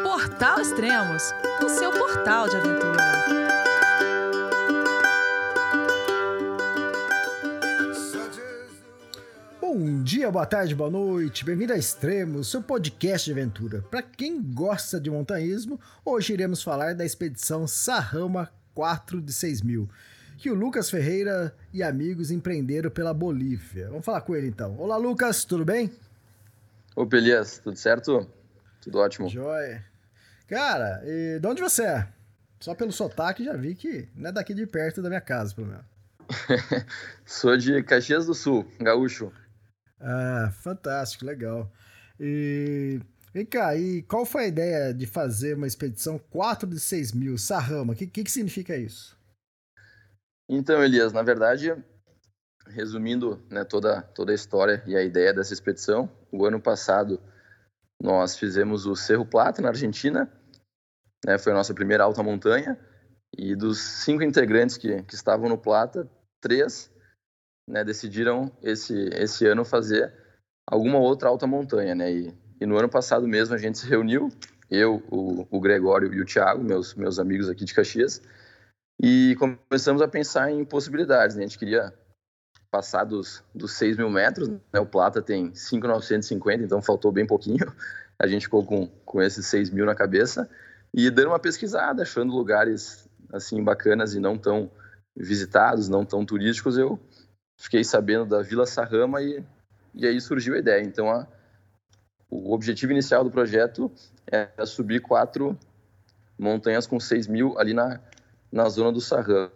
Portal Extremos, o seu portal de aventura. Bom dia, boa tarde, boa noite. Bem-vindo a Extremos, seu podcast de aventura. Para quem gosta de montanhismo, hoje iremos falar da expedição Sarrama 4 de 6 mil, que o Lucas Ferreira e amigos empreenderam pela Bolívia. Vamos falar com ele então. Olá, Lucas, tudo bem? Ô, Elias, tudo certo? Tudo ótimo. Joia. Cara, e de onde você é? Só pelo sotaque já vi que não é daqui de perto da minha casa, pelo menos. Sou de Caxias do Sul, gaúcho. Ah, fantástico, legal. E vem cá, e qual foi a ideia de fazer uma expedição 4 de 6 mil, Sarrama? O que, que, que significa isso? Então, Elias, na verdade, resumindo né, toda, toda a história e a ideia dessa expedição, o ano passado nós fizemos o Cerro Plata, na Argentina, né, foi a nossa primeira alta montanha, e dos cinco integrantes que, que estavam no Plata, três né, decidiram esse, esse ano fazer alguma outra alta montanha. Né, e, e no ano passado mesmo a gente se reuniu, eu, o, o Gregório e o Thiago, meus, meus amigos aqui de Caxias, e começamos a pensar em possibilidades. Né, a gente queria passar dos, dos 6 mil metros, né? o Plata tem 5,950, então faltou bem pouquinho. A gente ficou com, com esses 6 mil na cabeça e dando uma pesquisada, achando lugares assim bacanas e não tão visitados, não tão turísticos, eu fiquei sabendo da Vila Sarrama e, e aí surgiu a ideia. Então, a, o objetivo inicial do projeto é subir quatro montanhas com 6 mil ali na, na zona do Sarrama.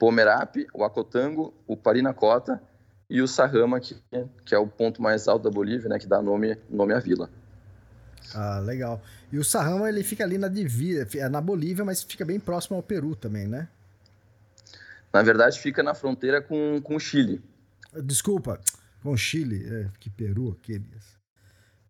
Pomerape, o Acotango, o Parinacota e o Sarrama, que, que é o ponto mais alto da Bolívia, né, que dá nome, nome à vila. Ah, legal. E o Sarrama, ele fica ali na divisa, é na Bolívia, mas fica bem próximo ao Peru também, né? Na verdade, fica na fronteira com, com o Chile. Desculpa, com o Chile, é, que Peru, aqueles.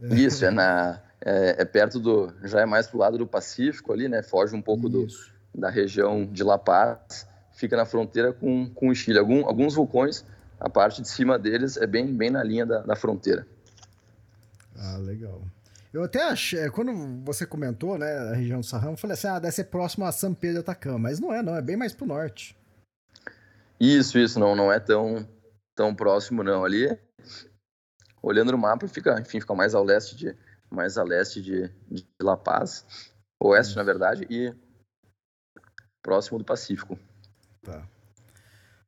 É. Isso, é, na, é, é, perto do. Já é mais pro lado do Pacífico ali, né? Foge um pouco do, da região de La Paz fica na fronteira com, com o Chile. Algum, alguns vulcões, a parte de cima deles é bem, bem na linha da, da fronteira. Ah, legal. Eu até achei, quando você comentou, né, a região do Sarramo, eu falei assim, ah, deve ser próximo a São Pedro de Atacama, mas não é, não, é bem mais pro norte. Isso, isso, não, não é tão, tão próximo, não. Ali, olhando no mapa, fica, enfim, fica mais ao leste de, mais a leste de, de La Paz, oeste, na verdade, e próximo do Pacífico. Tá.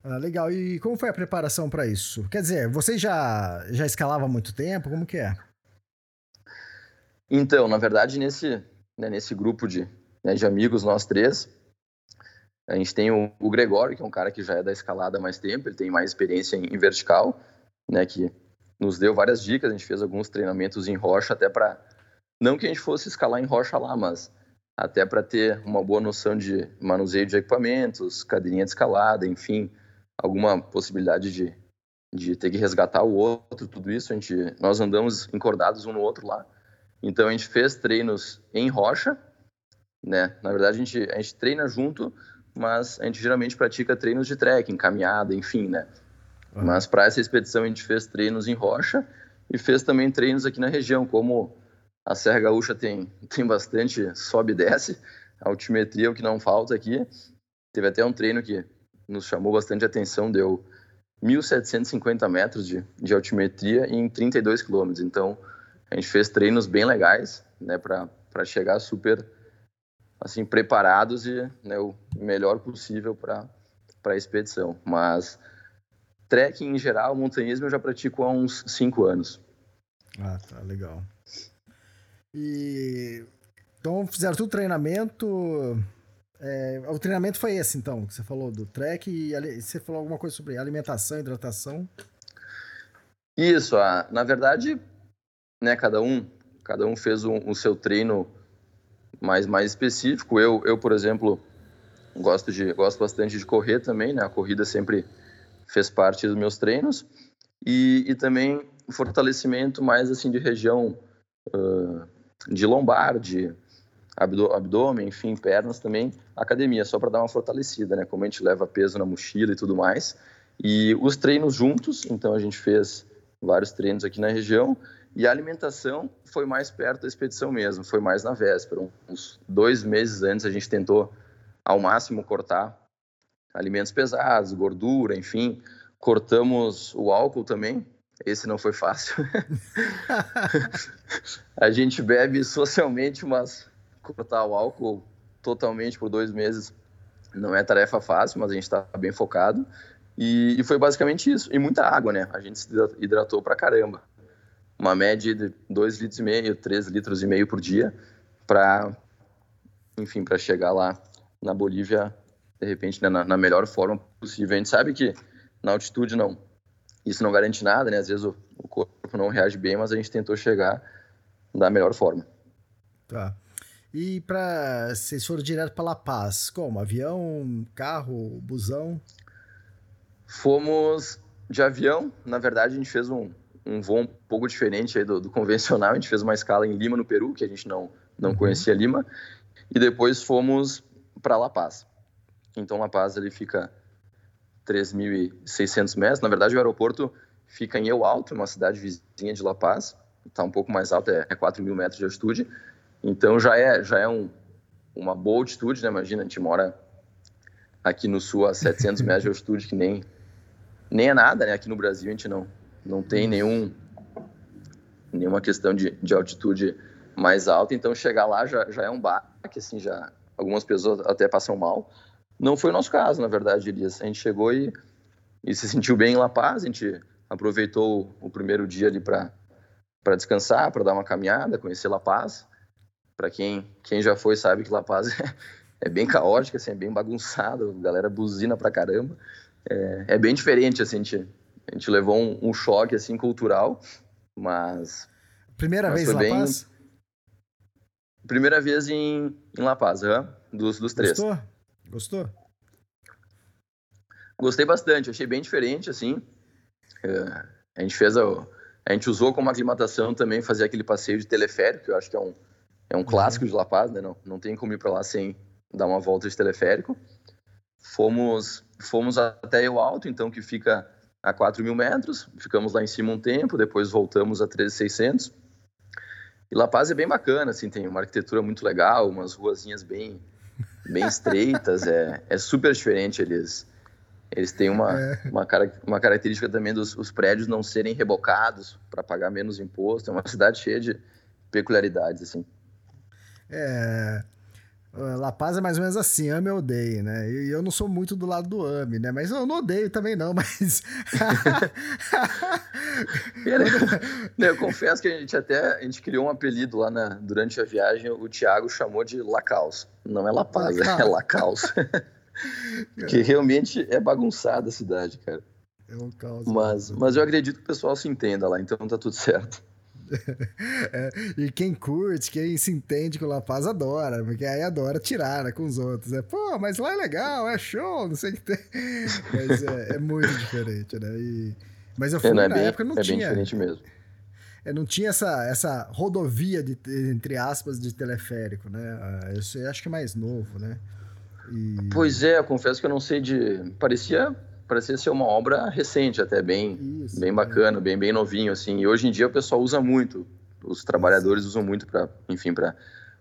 Ah, legal. E como foi a preparação para isso? Quer dizer, você já, já escalava há muito tempo? Como que é? Então, na verdade, nesse, né, nesse grupo de, né, de amigos, nós três, a gente tem o, o, Gregório, que é um cara que já é da escalada há mais tempo, ele tem mais experiência em, em vertical, né, que nos deu várias dicas, a gente fez alguns treinamentos em rocha até para não que a gente fosse escalar em rocha lá, mas até para ter uma boa noção de manuseio de equipamentos, cadeirinha de escalada, enfim, alguma possibilidade de, de ter que resgatar o outro, tudo isso. A gente, nós andamos encordados um no outro lá. Então a gente fez treinos em rocha, né? Na verdade a gente, a gente treina junto, mas a gente geralmente pratica treinos de trekking, caminhada, enfim, né? Uhum. Mas para essa expedição a gente fez treinos em rocha e fez também treinos aqui na região, como a Serra Gaúcha tem, tem bastante sobe e desce. A altimetria é o que não falta aqui. Teve até um treino que nos chamou bastante atenção, deu 1.750 metros de, de altimetria em 32 quilômetros. Então, a gente fez treinos bem legais, né, para chegar super assim preparados e né, o melhor possível para a expedição. Mas trekking em geral, montanhismo eu já pratico há uns 5 anos. Ah, tá legal. E então fizeram tudo treinamento. É, o treinamento foi esse, então, que você falou do trek e você falou alguma coisa sobre alimentação, hidratação. Isso, a, na verdade, né, cada um, cada um fez o um, um seu treino mais mais específico. Eu, eu, por exemplo, gosto de gosto bastante de correr também, né? A corrida sempre fez parte dos meus treinos e, e também fortalecimento mais assim de região uh, de lombar, de abdômen, enfim, pernas também, academia, só para dar uma fortalecida, né? Como a gente leva peso na mochila e tudo mais. E os treinos juntos, então a gente fez vários treinos aqui na região E a alimentação foi mais perto da expedição mesmo, foi mais na véspera. Uns dois meses antes a gente tentou ao máximo cortar alimentos pesados, gordura, enfim. Cortamos o álcool também, esse não foi fácil. a gente bebe socialmente, mas cortar o álcool totalmente por dois meses não é tarefa fácil, mas a gente está bem focado. E, e, foi basicamente isso. E muita água, né? A gente se hidratou pra caramba. Uma média de 2 litros e meio, 3 litros e meio por dia para, enfim, para chegar lá na Bolívia, de repente, né, na, na, melhor forma possível. A gente sabe que na altitude não, isso não garante nada, né? Às vezes o, o corpo não reage bem, mas a gente tentou chegar da melhor forma. Tá. E para vocês foram direto para La Paz, como? Avião, carro, busão? Fomos de avião. Na verdade, a gente fez um, um voo um pouco diferente do, do, convencional. A gente fez uma escala em Lima, no Peru, que a gente não, não uhum. conhecia Lima. E depois fomos para La Paz. Então, La Paz ele fica 3.600 metros. Na verdade, o aeroporto fica em El Alto, uma cidade vizinha de La Paz. Está um pouco mais alto, é, é 4 mil metros de altitude. Então já é, já é um, uma boa altitude, né? Imagina, a gente mora aqui no sul a 700 metros de altitude, que nem, nem é nada, né? Aqui no Brasil a gente não, não tem nenhum, nenhuma questão de, de altitude mais alta, então chegar lá já, já é um baque, assim, já algumas pessoas até passam mal. Não foi o nosso caso, na verdade, Elias. A gente chegou e, e se sentiu bem em La Paz, a gente aproveitou o, primeiro dia ali para descansar, para dar uma caminhada, conhecer La Paz. Para quem, quem já foi sabe que La Paz é, é bem caótica, assim, é bem bagunçado, a galera buzina pra caramba. É, é bem diferente, assim, a gente, a gente levou um, um, choque, assim, cultural, mas... Primeira mas vez em La bem... Paz? Primeira vez em, em La Paz, uhum, dos, dos três. Gostou? Gostou? Gostei bastante, achei bem diferente, assim. É, a gente fez a, a gente usou como aclimatação também fazer aquele passeio de teleférico, que eu acho que é um, é um clássico de La Paz, né? Não, não tem como ir para lá sem dar uma volta de teleférico. Fomos, fomos até o alto, então, que fica a 4 mil metros. Ficamos lá em cima um tempo, depois voltamos a 13,600. E La Paz é bem bacana, assim, tem uma arquitetura muito legal, umas ruazinhas bem, bem estreitas, é, é super diferente. Eles, eles têm uma, é. uma, uma característica também dos os prédios não serem rebocados para pagar menos imposto. É uma cidade cheia de peculiaridades, assim. É. La Paz é mais ou menos assim, ame ou odeie, né? E eu não sou muito do lado do ame, né? Mas eu não odeio também não, mas... eu confesso que a gente até, a gente criou um apelido lá na, durante a viagem, o Thiago chamou de Lacaus. Não é La Paz, é Lacaus. que realmente é bagunçada a cidade, cara. É um caos. Mas, mas eu acredito que o pessoal se entenda lá, então tá tudo certo. é, e quem curte, quem se entende com o La Paz adora, porque aí adora tirar né, com os outros. É, pô, mas lá é legal, é show, não sei o que tem. Mas é, é muito diferente, né? E, mas eu fui é, na bem, época não é tinha. É bem diferente mesmo. É, não tinha essa, essa rodovia, de, entre aspas, de teleférico, né? Ah, Isso eu acho que é mais novo, né? E... Pois é, eu confesso que eu não sei de. Parecia parecia ser uma obra recente, até bem, Isso, bem é. bacana, é. bem, bem novinho, assim. E hoje em dia o pessoal usa muito, os trabalhadores usam muito para, enfim, para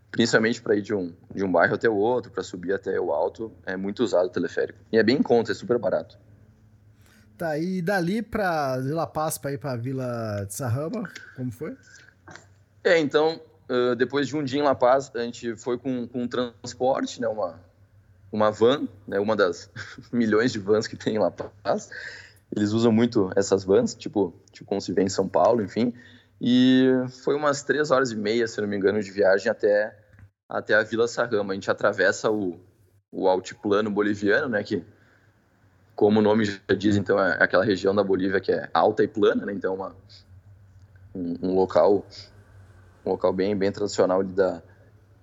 principalmente para ir de um, de um bairro até o outro, para subir até o alto, é muito usado o teleférico. E é bem em conta, é super barato. Tá, e dali para Vila Paz para ir para Vila de Sarrama, como foi? É, então, depois de um dia em La Paz, a gente foi com, com um transporte, né, uma, uma van, né, uma das milhões de vans que tem em La Paz. Eles usam muito essas vans, tipo, tipo como se vê em São Paulo, enfim. E foi umas três horas e meia, se não me engano, de viagem até, até a Vila Sarrama. A gente atravessa o, o altiplano boliviano, né, que, como o nome já diz, então é aquela região da Bolívia que é alta e plana, né, então uma, um, um local um local bem, bem tradicional da,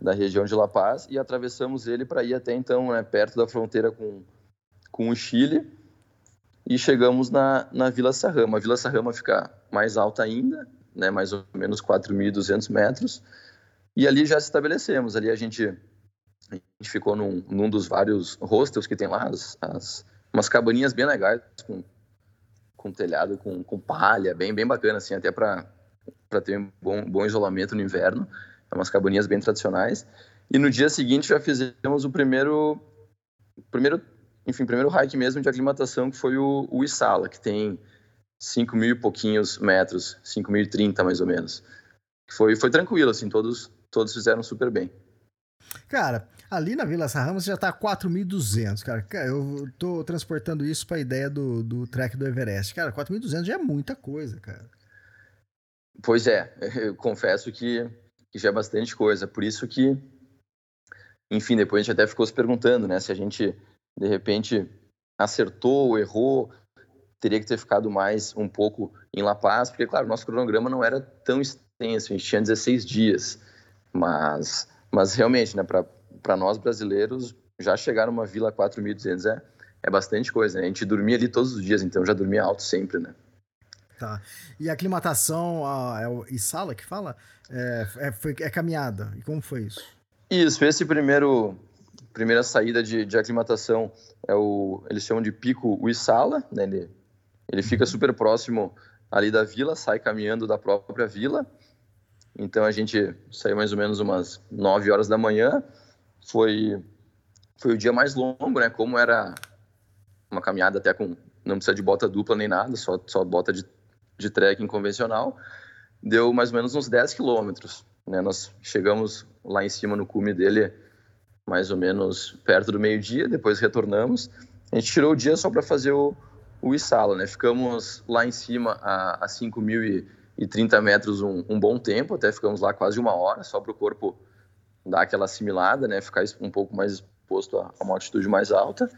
da região de La Paz e atravessamos ele para ir até então, né, perto da fronteira com, com o Chile e chegamos na, na Vila Sarrama. A Vila Sarrama fica mais alta ainda, né, mais ou menos 4.200 metros, e ali já se estabelecemos. Ali a gente, a gente ficou num, num dos vários hostels que tem lá, as, as, umas cabaninhas bem legais, com, com telhado, com, com palha, bem, bem bacana, assim, até para ter um bom, bom isolamento no inverno. Umas cabaninhas bem tradicionais. E no dia seguinte já fizemos o primeiro, primeiro enfim, primeiro hike mesmo de aclimatação, que foi o, o Isala, que tem 5 mil e pouquinhos metros, 5.030 mais ou menos. Foi, foi tranquilo, assim, todos, todos fizeram super bem. Cara, ali na Vila Sarramos já tá 4.200, cara. Eu tô transportando isso pra ideia do, do trek do Everest. Cara, 4.200 já é muita coisa, cara. Pois é, eu confesso que, que já é bastante coisa. Por isso que, enfim, depois a gente até ficou se perguntando, né, se a gente de repente acertou, errou, teria que ter ficado mais um pouco em La Paz, porque, claro, nosso cronograma não era tão extenso, a gente tinha 16 dias, mas, mas realmente, né, para nós brasileiros, já chegar numa vila 4.200 é, é bastante coisa, né? A gente dormia ali todos os dias, então já dormia alto sempre, né? Tá. E a aclimatação, a, é o Isala que fala? É, é, foi, é caminhada. E como foi isso? Isso, esse primeiro primeira saída de, de aclimatação é o eles chamam de pico Uissala, né? Ele, ele fica uhum. super próximo ali da vila, sai caminhando da própria vila. Então a gente saiu mais ou menos umas 9 horas da manhã. Foi foi o dia mais longo, né? Como era uma caminhada até com não precisa de bota dupla nem nada, só só bota de de trekking convencional. Deu mais ou menos uns 10 quilômetros, né? Nós chegamos lá em cima no cume dele mais ou menos perto do meio-dia, depois retornamos. A gente tirou o dia só para fazer o, o Isala, né? Ficamos lá em cima a, a 5.030 metros um, um, bom tempo, até ficamos lá quase uma hora, só para o corpo dar aquela assimilada, né? Ficar um pouco mais exposto a, a uma altitude mais alta.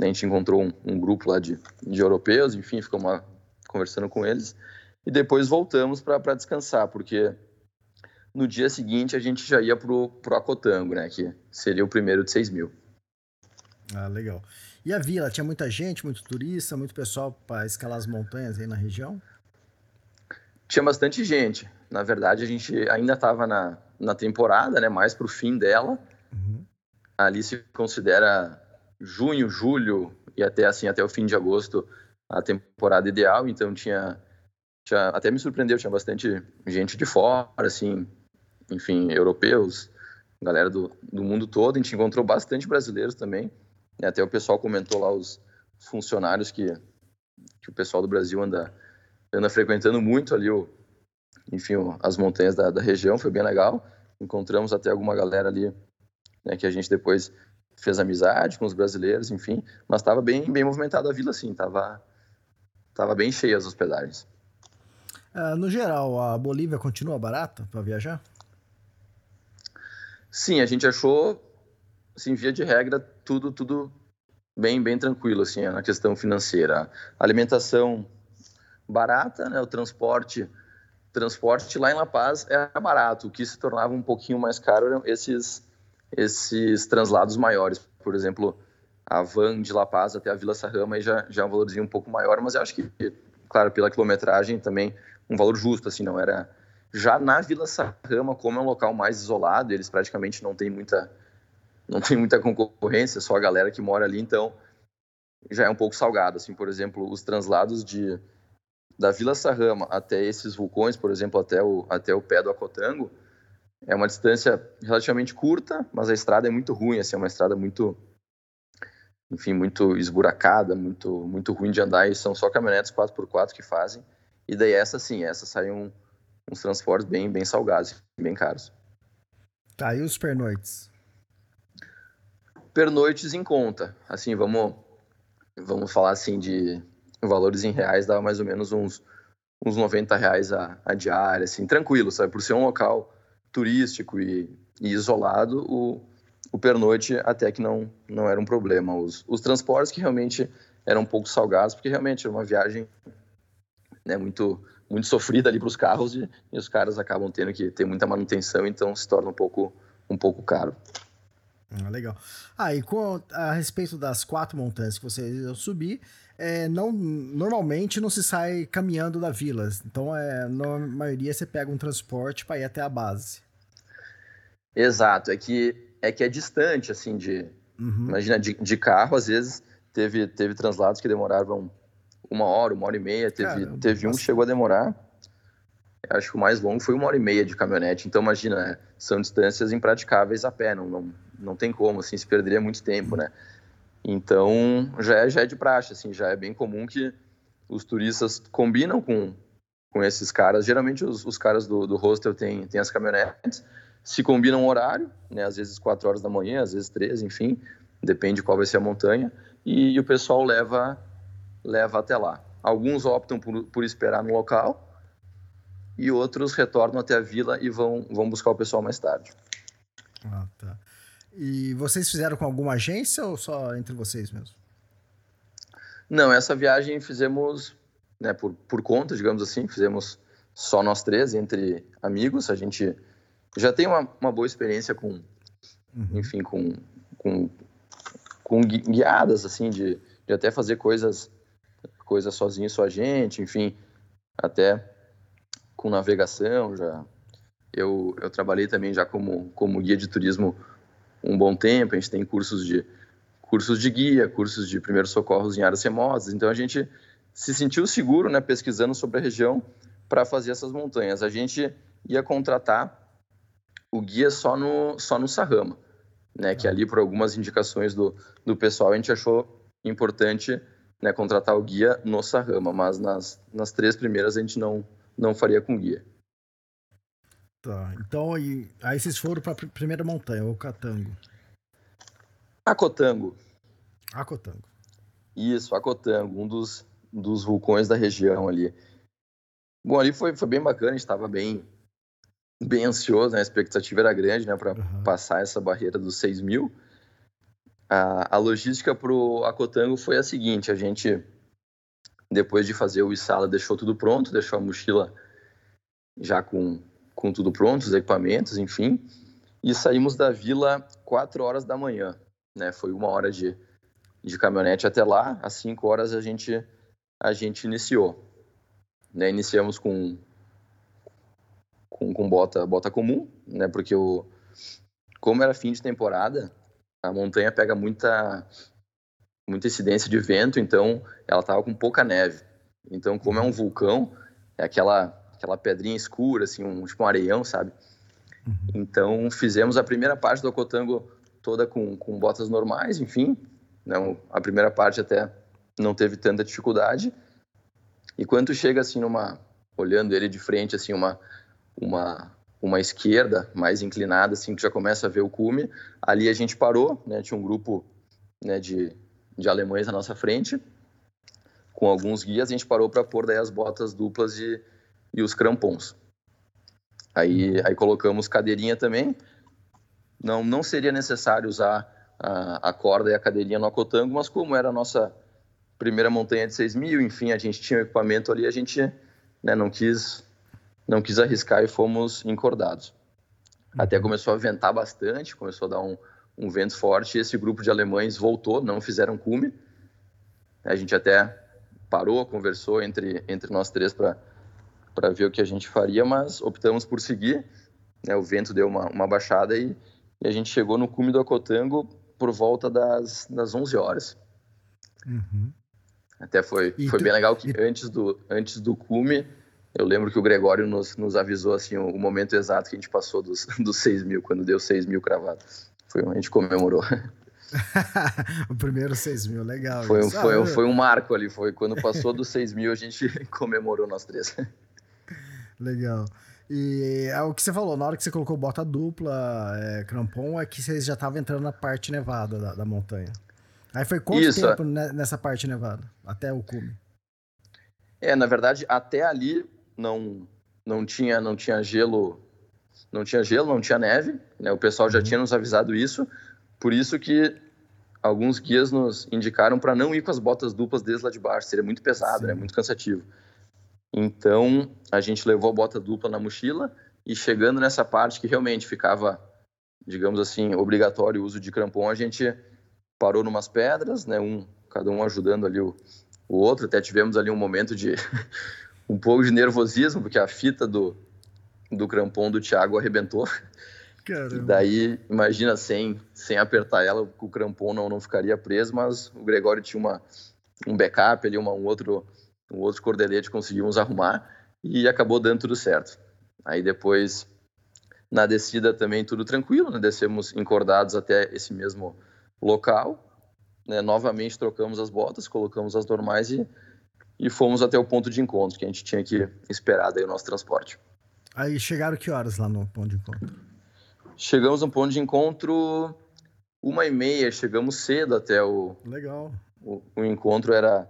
A gente encontrou um, um grupo lá de, de europeus, enfim, ficamos lá conversando com eles. E depois voltamos para descansar, porque no dia seguinte a gente já ia pro, pro Acotango, né? Que seria o primeiro de 6 mil. Ah, legal. E a vila, tinha muita gente, muito turista, muito pessoal para escalar as montanhas aí na região? Tinha bastante gente. Na verdade, a gente ainda estava na, na temporada, né? Mais pro fim dela. Uhum. Ali se considera junho, julho e até assim até o fim de agosto a temporada ideal. Então tinha, tinha até me surpreendeu, tinha bastante gente de fora, assim, enfim, europeus, galera do, do mundo todo. A gente encontrou bastante brasileiros também. E até o pessoal comentou lá os funcionários que, que o pessoal do Brasil anda, anda frequentando muito ali, o, enfim, as montanhas da, da região. Foi bem legal. Encontramos até alguma galera ali né, que a gente depois fez amizade com os brasileiros, enfim. Mas estava bem, bem movimentada a vila, assim. Tava, tava bem cheia as hospedagens. Uh, no geral, a Bolívia continua barata para viajar? Sim, a gente achou, assim, via de regra, tudo, tudo bem, bem tranquilo, assim, na questão financeira. A alimentação barata, né, o transporte, transporte lá em La Paz era barato. O que se tornava um pouquinho mais caro eram esses, esses translados maiores. Por exemplo, a van de La Paz até a Vila Sarrama já, já é um valorzinho um pouco maior, mas eu acho que, claro, pela quilometragem também um valor justo, assim, não era. Já na Vila Sarrama, como é um local mais isolado, eles praticamente não têm muita não tem muita concorrência, só a galera que mora ali, então já é um pouco salgado, assim, por exemplo, os translados de da Vila Sarrama até esses vulcões, por exemplo, até o até o pé do Acotango, é uma distância relativamente curta, mas a estrada é muito ruim, assim, é uma estrada muito enfim, muito esburacada, muito muito ruim de andar e são só caminhonetes 4x4 que fazem. E daí essa sim, essa sai um uns transportes bem, bem salgados, bem caros. Tá, e os pernoites? Pernoites em conta. Assim, vamos, vamos falar assim de valores em reais, dá mais ou menos uns, uns 90 reais a, a diária, assim, tranquilo, sabe? Por ser um local turístico e, e isolado, o, o pernoite até que não, não era um problema. Os, os transportes que realmente eram um pouco salgados, porque realmente era uma viagem né, muito muito sofrida ali para os carros e, e, os caras acabam tendo que ter muita manutenção, então se torna um pouco, um pouco caro. Ah, legal. Ah, e com, a respeito das quatro montanhas que vocês subir, é, não, normalmente não se sai caminhando da vila. Então, é, na maioria, você pega um transporte para ir até a base. Exato. É que é, que é distante, assim, de... Uhum. Imagina, de, de carro, às vezes, teve, teve translados que demoravam uma hora, uma hora e meia. Teve, Caramba, teve um que chegou a demorar acho que o mais longo foi uma hora e meia de caminhonete. Então, imagina, são distâncias impraticáveis a pé, não, não, não tem como, assim, se perderia muito tempo, né? Então, já é, já é de praxe, assim, já é bem comum que os turistas combinam com, com esses caras. Geralmente, os, os caras do, do hostel têm, têm as caminhonetes, se combinam um horário, né? Às vezes 4 horas da manhã, às vezes 3, enfim, depende qual vai ser a montanha, e, e o pessoal leva, leva até lá. Alguns optam por, por esperar no local, e outros retornam até a vila e vão, vão buscar o pessoal mais tarde. Ah, tá. E vocês fizeram com alguma agência ou só entre vocês mesmo? Não, essa viagem fizemos né, por, por conta, digamos assim, fizemos só nós três, entre amigos. A gente já tem uma, uma boa experiência com, uhum. enfim, com, com, com guiadas, assim, de, de até fazer coisas, coisas sozinho, só a gente, enfim, até com navegação, já eu, eu trabalhei também já como, como guia de turismo um bom tempo, a gente tem cursos de cursos de guia, cursos de primeiros socorros em áreas remotas, então a gente se sentiu seguro, né, pesquisando sobre a região para fazer essas montanhas. A gente ia contratar o guia só no só no Sarrama, né, que ali por algumas indicações do, do pessoal a gente achou importante né, contratar o guia no Sarrama, mas nas, nas três primeiras a gente não não faria com guia. Tá, então aí, aí vocês foram para a primeira montanha, o Catango. Acotango. Acotango. Isso, Acotango, um dos, dos vulcões da região ali. Bom, ali foi, foi bem bacana, a gente estava bem, bem ansioso, né? a expectativa era grande né? para uhum. passar essa barreira dos 6 mil. A, a logística para o Acotango foi a seguinte: a gente depois de fazer o Isala, deixou tudo pronto, deixou a mochila já com, com tudo pronto, os equipamentos, enfim. E saímos da vila 4 horas da manhã, né? Foi uma hora de, de caminhonete até lá. Às 5 horas a gente, a gente iniciou. Né? Iniciamos com, com, com bota, bota comum, né? Porque o, como era fim de temporada, a montanha pega muita muita incidência de vento, então ela estava com pouca neve. Então, como é um vulcão, é aquela aquela pedrinha escura, assim, um, tipo um areião, sabe? Uhum. Então, fizemos a primeira parte do Ocotango toda com, com botas normais, enfim. Não, a primeira parte até não teve tanta dificuldade. E quando chega, assim, numa... Olhando ele de frente, assim, uma... uma uma esquerda mais inclinada, assim, que já começa a ver o cume. Ali a gente parou, né? Tinha um grupo né, de, de alemães à nossa frente, com alguns guias, a gente parou para pôr daí as botas duplas e, e os crampons. Aí, aí colocamos cadeirinha também. Não, não seria necessário usar a, a corda e a cadeirinha no acotango, mas como era a nossa primeira montanha de 6 mil, enfim, a gente tinha o equipamento ali, a gente né, não quis não quis arriscar e fomos encordados. Até começou a ventar bastante, começou a dar um, um vento forte e esse grupo de alemães voltou, não fizeram cume. A gente até parou, conversou entre, entre nós três para ver o que a gente faria, mas optamos por seguir. Né? O vento deu uma, uma baixada e, e, a gente chegou no cume do Acotango por volta das, das 11 horas. Uhum. Até foi, foi tu, bem legal que e... antes, do, antes do cume, eu lembro que o Gregório nos, nos avisou assim, o, o momento exato que a gente passou dos, dos 6 mil, quando deu 6 mil cravados. Foi, a gente comemorou. o primeiro 6 mil, legal. Foi, foi, ah, foi um marco ali, foi quando passou dos 6 mil a gente comemorou nós três. Legal. E é o que você falou, na hora que você colocou bota dupla, é, crampon, é que vocês já estavam entrando na parte nevada da, da montanha. Aí foi quanto Isso. tempo nessa parte nevada? Até o cume? É, na verdade, até ali não, não, tinha, não tinha gelo não tinha gelo, não tinha neve, né? O pessoal já uhum. tinha nos avisado isso, por isso que alguns guias nos indicaram para não ir com as botas duplas desde lá de baixo, seria muito pesado, Sim. né? Muito cansativo. Então, a gente levou a bota dupla na mochila e chegando nessa parte que realmente ficava, digamos assim, obrigatório o uso de crampon, a gente parou numas pedras, né? Um, cada um ajudando ali o, o outro. Até tivemos ali um momento de um pouco de nervosismo, porque a fita do, do crampon do Thiago arrebentou. Caramba. E daí, imagina, sem, sem apertar ela, o crampon não, não ficaria preso, mas o Gregório tinha uma, um backup ali, uma, um, outro, um outro cordelete, conseguimos arrumar. e acabou dando tudo certo. Aí depois, na descida também tudo tranquilo, né? descemos encordados até esse mesmo local, né? novamente trocamos as botas, colocamos as normais e, e fomos até o ponto de encontro, que a gente tinha que esperar daí o nosso transporte. Aí chegaram que horas lá no ponto de encontro? Chegamos no ponto de encontro uma e meia, chegamos cedo até o... Legal. O, o encontro era,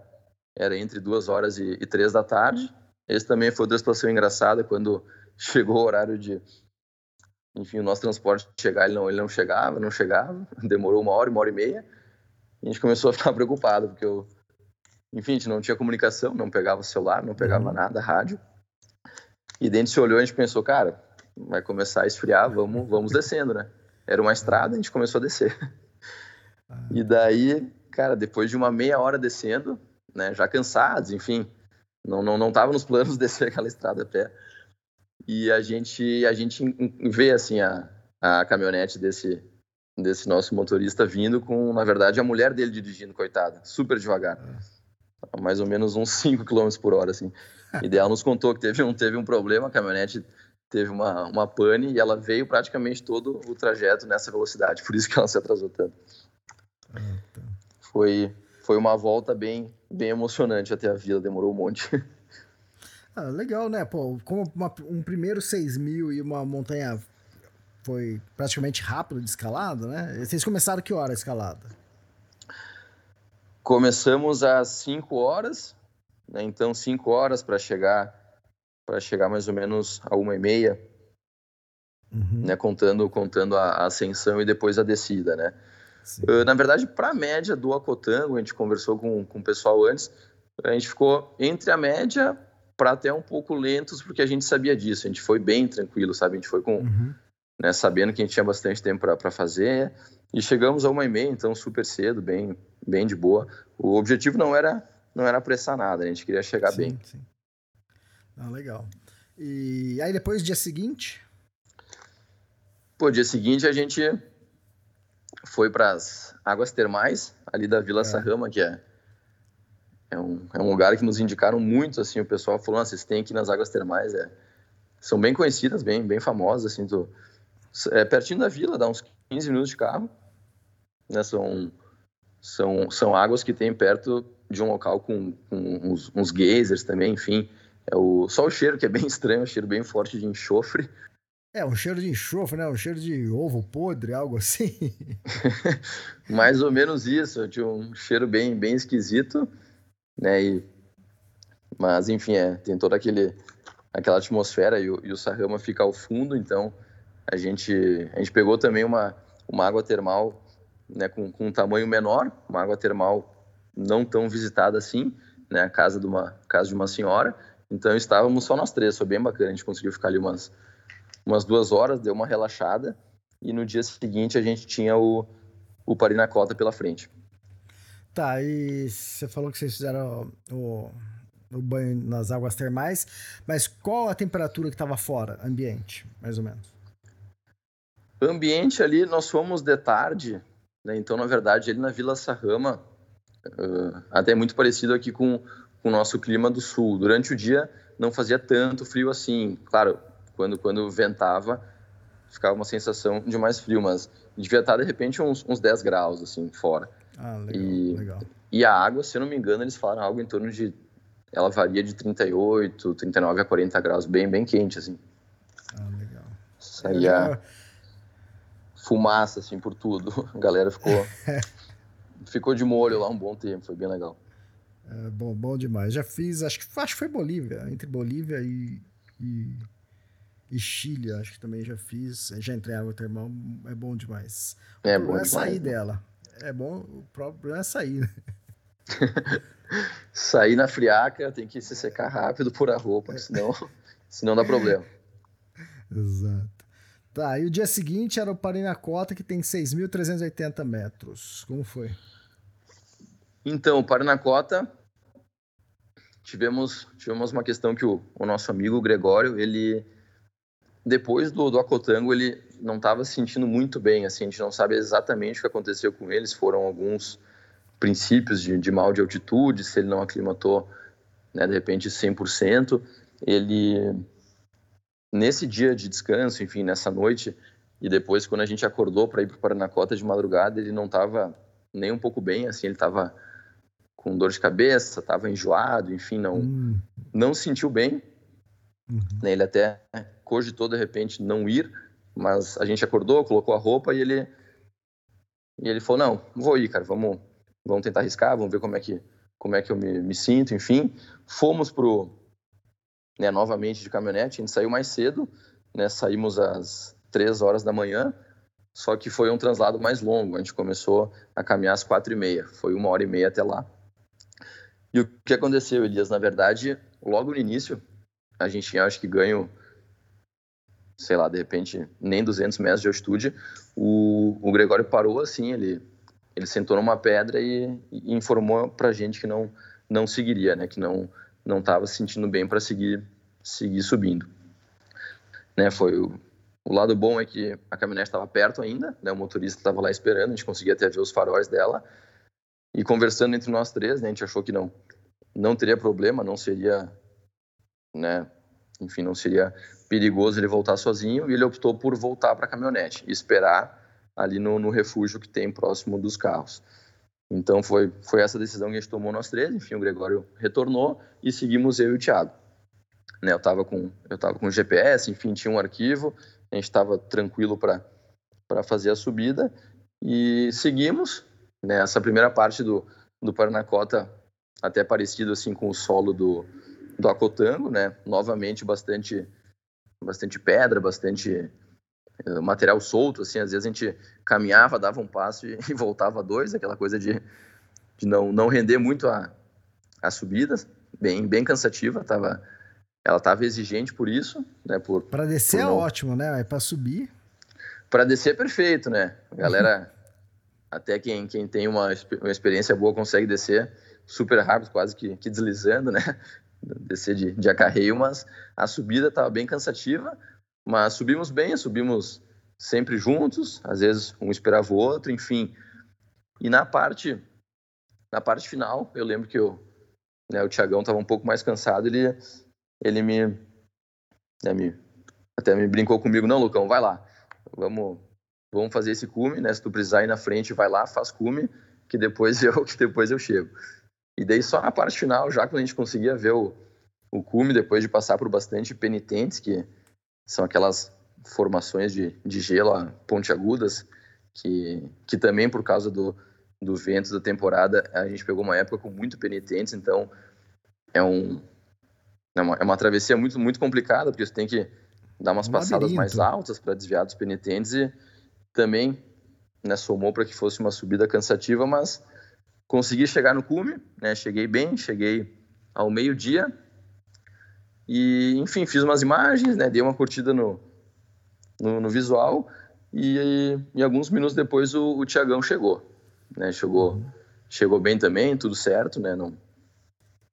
era entre duas horas e, e três da tarde, esse também foi outra situação engraçada, quando chegou o horário de, enfim, o nosso transporte chegar, ele não, ele não chegava, não chegava, demorou uma hora, uma hora e meia, e a gente começou a ficar preocupado, porque eu, enfim, a gente não tinha comunicação, não pegava celular, não pegava uhum. nada, rádio, e dentro se olhou, a gente pensou, cara, vai começar a esfriar, vamos, vamos descendo, né? Era uma estrada, a gente começou a descer. Ah. E daí, cara, depois de uma meia hora descendo, né, já cansados, enfim, não, não, não tava nos planos descer aquela estrada a pé. E a gente, a gente vê, assim, a, a caminhonete desse, desse nosso motorista vindo com, na verdade, a mulher dele dirigindo, coitada, super devagar. Mais ou menos uns 5 km por hora, assim. E daí ela nos contou que teve um, teve um problema, a caminhonete teve uma, uma pane e ela veio praticamente todo o trajeto nessa velocidade, por isso que ela se atrasou tanto. Foi, foi uma volta bem, bem emocionante até a vila, demorou um monte. Ah, legal, né? Pô, como uma, um primeiro 6 mil e uma montanha foi praticamente rápido de escalada, né? Vocês começaram que hora a escalada? Começamos às 5 horas, né? então 5 horas para chegar para chegar mais ou menos a uma e meia, uhum. né? Contando contando a ascensão e depois a descida, né? Uh, na verdade, para a média do Acotango, a gente conversou com, com o pessoal antes, a gente ficou entre a média para até um pouco lentos, porque a gente sabia disso, a gente foi bem tranquilo, sabe? A gente foi com, uhum. né, sabendo que a gente tinha bastante tempo para fazer, e chegamos a uma e meia, então super cedo, bem, bem de boa. O objetivo não era não era apressar nada, a gente queria chegar sim, bem. Sim. Ah, legal. E aí depois, dia seguinte? Pô, dia seguinte a gente foi para as águas termais ali da Vila é. Sarrama, que é, é, um, é um lugar que nos indicaram muito, assim, o pessoal falou, ah, vocês têm aqui nas águas termais, é, são bem conhecidas, bem, bem famosas, assim, tu, é pertinho da vila, dá uns 15 minutos de carro, né, são, são, são águas que tem perto de um local com, com uns, uns geysers também, enfim, é o, só o cheiro que é bem estranho, um cheiro bem forte de enxofre, é, um cheiro de enxofre, né? Um cheiro de ovo podre, algo assim. Mais ou menos isso. Tinha um cheiro bem, bem esquisito, né? E... Mas, enfim, é, tem toda aquele, aquela atmosfera e o, e o Sarrama fica ao fundo, então a gente, a gente pegou também uma, uma água termal né, com, com um tamanho menor, uma água termal não tão visitada assim, né? A casa de uma, casa de uma senhora. Então estávamos só nós três, foi bem bacana, a gente conseguiu ficar ali umas umas duas horas, deu uma relaxada e no dia seguinte a gente tinha o, o Parinacota pela frente. Tá, e você falou que vocês fizeram o, o banho nas águas termais, mas qual a temperatura que estava fora, ambiente, mais ou menos? Ambiente ali, nós fomos de tarde, né? então na verdade ali na Vila Sarrama, uh, até muito parecido aqui com, com o nosso clima do sul. Durante o dia não fazia tanto frio assim, claro, quando, quando ventava, ficava uma sensação de mais frio, mas devia estar de repente uns, uns 10 graus assim fora. Ah, legal, e, legal. E a água, se eu não me engano, eles falaram algo em torno de ela varia de 38, 39 a 40 graus, bem bem quente assim. Ah, legal. Saía fumaça assim por tudo. A galera ficou ficou de molho lá um bom tempo, foi bem legal. É, bom, bom demais. Já fiz, acho que acho que foi Bolívia, entre Bolívia e, e e Chile, acho que também já fiz. Já entrei em água termal, é bom demais. É bom é sair né? dela. É bom, o problema é sair, né? sair na friaca, tem que se secar rápido por a roupa, senão, senão dá problema. Exato. Tá, e o dia seguinte era o Parinacota, que tem 6.380 metros. Como foi? Então, o Parinacota, tivemos, tivemos uma questão que o, o nosso amigo Gregório, ele depois do, do Acotango, ele não estava se sentindo muito bem, assim, a gente não sabe exatamente o que aconteceu com eles, foram alguns princípios de, de mal de altitude, se ele não aclimatou, né, de repente 100%, ele nesse dia de descanso, enfim, nessa noite e depois quando a gente acordou para ir para Paranacota de madrugada, ele não estava nem um pouco bem, assim, ele estava com dor de cabeça, estava enjoado, enfim, não hum. não se sentiu bem. Uhum. Ele até cogitou de repente não ir, mas a gente acordou, colocou a roupa e ele e ele falou não, vou ir, cara, vamos vamos tentar arriscar, vamos ver como é que como é que eu me, me sinto, enfim. Fomos pro né, novamente de caminhonete, a gente saiu mais cedo, né, saímos às três horas da manhã, só que foi um translado mais longo, a gente começou a caminhar às quatro e meia, foi uma hora e meia até lá. E o que aconteceu, Elias? Na verdade, logo no início, a gente tinha, acho que ganho, sei lá, de repente, nem 200 metros de altitude, o, o Gregório parou assim, ele, ele sentou numa pedra e, e informou pra gente que não, não seguiria, né, que não não estava se sentindo bem para seguir seguir subindo. Né, foi o, o lado bom é que a caminhonete estava perto ainda, né, o motorista estava lá esperando, a gente conseguia até ver os faróis dela. E conversando entre nós três, né, a gente achou que não não teria problema, não seria, né, enfim, não seria perigoso ele voltar sozinho, e ele optou por voltar para a caminhonete e esperar ali no, no refúgio que tem próximo dos carros. Então foi, foi essa decisão que a gente tomou nós três. Enfim, o Gregório retornou e seguimos eu e o Thiago. Né, eu estava com eu tava com GPS, enfim, tinha um arquivo, a gente estava tranquilo para para fazer a subida e seguimos. Né, essa primeira parte do do Paranacota até parecido assim com o solo do do Acotango, né? Novamente bastante bastante pedra, bastante material solto, assim, às vezes a gente caminhava, dava um passo e, e voltava dois, aquela coisa de, de não, não render muito a, a subida, bem, bem cansativa, tava, ela estava exigente por isso, né, por... Para descer por é ótimo, né, para subir... Para descer é perfeito, né, a galera, até quem, quem tem uma, uma experiência boa consegue descer super rápido, quase que, que deslizando, né, descer de, de acarreio, mas a subida estava bem cansativa, mas subimos bem, subimos sempre juntos, às vezes um esperava o outro, enfim. E na parte na parte final, eu lembro que eu, né, o Tiagão estava um pouco mais cansado, ele ele me, né, me até me brincou comigo, não, Lucão, vai lá. Vamos vamos fazer esse cume, né? Se tu precisar ir na frente, vai lá, faz cume, que depois eu que depois eu chego. E daí só na parte final, já quando a gente conseguia ver o, o cume, depois de passar por bastante penitentes, que são aquelas formações de, de gelo pontiagudas, que, que também por causa do, do vento da temporada, a gente pegou uma época com muito penitentes, então é, um, é, uma, é uma travessia muito, muito complicada, porque você tem que dar umas um passadas labirinto. mais altas para desviar dos penitentes e também né, somou para que fosse uma subida cansativa, mas consegui chegar no cume, né, cheguei bem, cheguei ao meio-dia, e, enfim, fiz umas imagens, né? Dei uma curtida no, no, no visual e, e, alguns minutos depois o, o Tiagão chegou, né? Chegou, chegou bem também, tudo certo, né? Não,